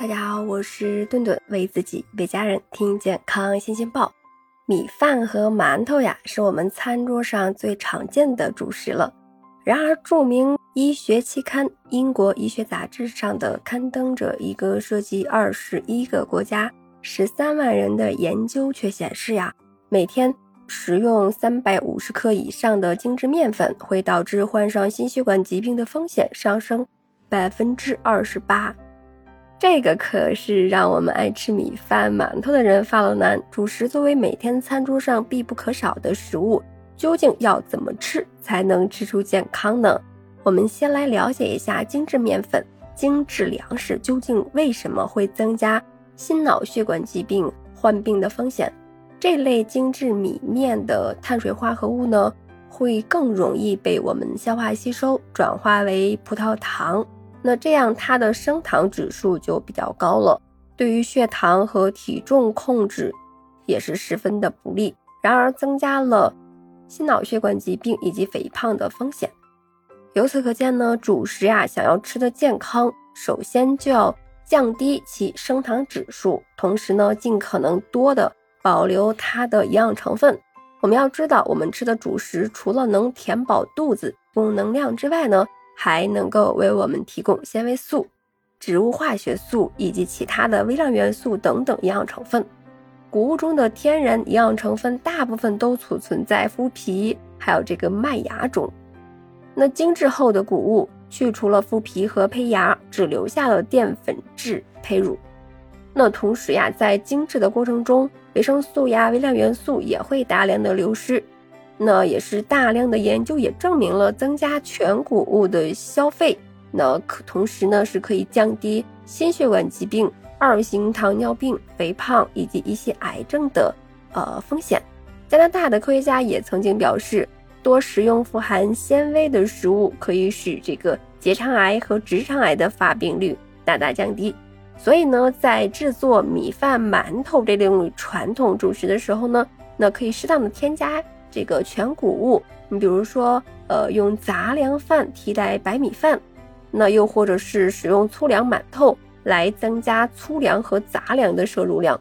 大家好，我是顿顿，为自己为家人听健康新鲜报。米饭和馒头呀，是我们餐桌上最常见的主食了。然而，著名医学期刊《英国医学杂志》上的刊登着一个涉及二十一个国家、十三万人的研究却显示呀，每天食用三百五十克以上的精制面粉，会导致患上心血管疾病的风险上升百分之二十八。这个可是让我们爱吃米饭、馒头的人发了难。主食作为每天餐桌上必不可少的食物，究竟要怎么吃才能吃出健康呢？我们先来了解一下精致面粉、精致粮食究竟为什么会增加心脑血管疾病患病的风险。这类精致米面的碳水化合物呢，会更容易被我们消化吸收，转化为葡萄糖。那这样它的升糖指数就比较高了，对于血糖和体重控制也是十分的不利，然而增加了心脑血管疾病以及肥胖的风险。由此可见呢，主食呀想要吃的健康，首先就要降低其升糖指数，同时呢尽可能多的保留它的营养成分。我们要知道，我们吃的主食除了能填饱肚子、供能量之外呢。还能够为我们提供纤维素、植物化学素以及其他的微量元素等等营养成分。谷物中的天然营养成分大部分都储存在麸皮还有这个麦芽中。那精制后的谷物去除了麸皮和胚芽，只留下了淀粉质胚乳。那同时呀，在精制的过程中，维生素呀、微量元素也会大量的流失。那也是大量的研究也证明了，增加全谷物的消费，那可同时呢是可以降低心血管疾病、二型糖尿病、肥胖以及一些癌症的呃风险。加拿大的科学家也曾经表示，多食用富含纤维的食物可以使这个结肠癌和直肠癌的发病率大大降低。所以呢，在制作米饭、馒头这类传统主食的时候呢，那可以适当的添加。这个全谷物，你比如说，呃，用杂粮饭替代白米饭，那又或者是使用粗粮馒头来增加粗粮和杂粮的摄入量。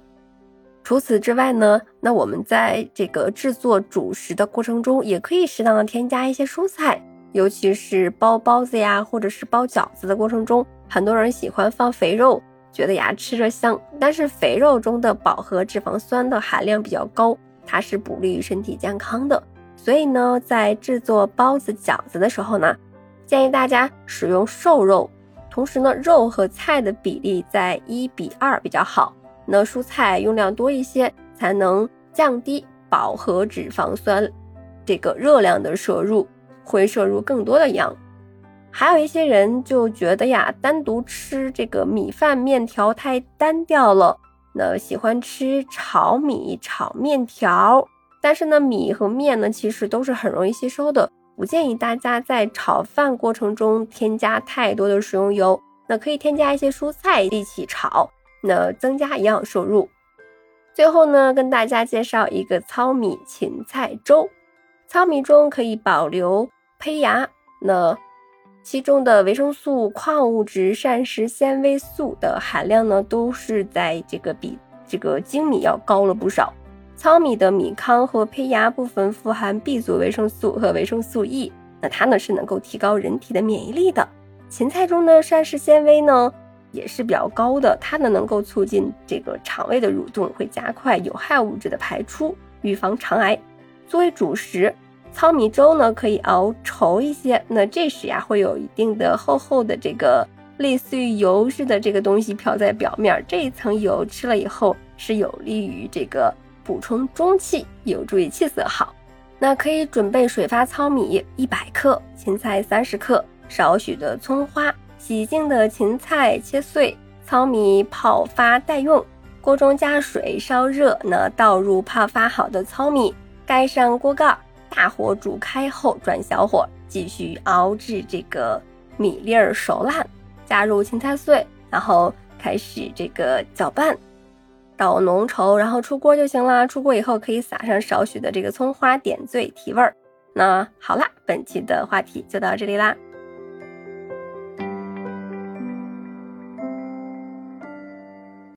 除此之外呢，那我们在这个制作主食的过程中，也可以适当的添加一些蔬菜，尤其是包包子呀，或者是包饺子的过程中，很多人喜欢放肥肉，觉得呀吃着香，但是肥肉中的饱和脂肪酸的含量比较高。它是不利于身体健康的，所以呢，在制作包子、饺子的时候呢，建议大家使用瘦肉，同时呢，肉和菜的比例在一比二比较好。那蔬菜用量多一些，才能降低饱和脂肪酸这个热量的摄入，会摄入更多的氧。还有一些人就觉得呀，单独吃这个米饭、面条太单调了。那喜欢吃炒米、炒面条，但是呢，米和面呢，其实都是很容易吸收的。不建议大家在炒饭过程中添加太多的食用油。那可以添加一些蔬菜一起炒，那增加营养摄入。最后呢，跟大家介绍一个糙米芹菜粥。糙米中可以保留胚芽，那。其中的维生素、矿物质、膳食纤维素的含量呢，都是在这个比这个精米要高了不少。糙米的米糠和胚芽部分富含 B 族维生素和维生素 E，那它呢是能够提高人体的免疫力的。芹菜中的膳食纤维呢也是比较高的，它呢能够促进这个肠胃的蠕动，会加快有害物质的排出，预防肠癌。作为主食。糙米粥呢，可以熬稠一些，那这时呀，会有一定的厚厚的这个类似于油似的这个东西漂在表面，这一层油吃了以后是有利于这个补充中气，有助于气色好。那可以准备水发糙米一百克，芹菜三十克，少许的葱花，洗净的芹菜切碎，糙米泡发待用。锅中加水烧热，那倒入泡发好的糙米，盖上锅盖。大火煮开后，转小火继续熬制这个米粒儿熟烂，加入芹菜碎，然后开始这个搅拌到浓稠，然后出锅就行了。出锅以后可以撒上少许的这个葱花，点缀提味儿。那好啦，本期的话题就到这里啦。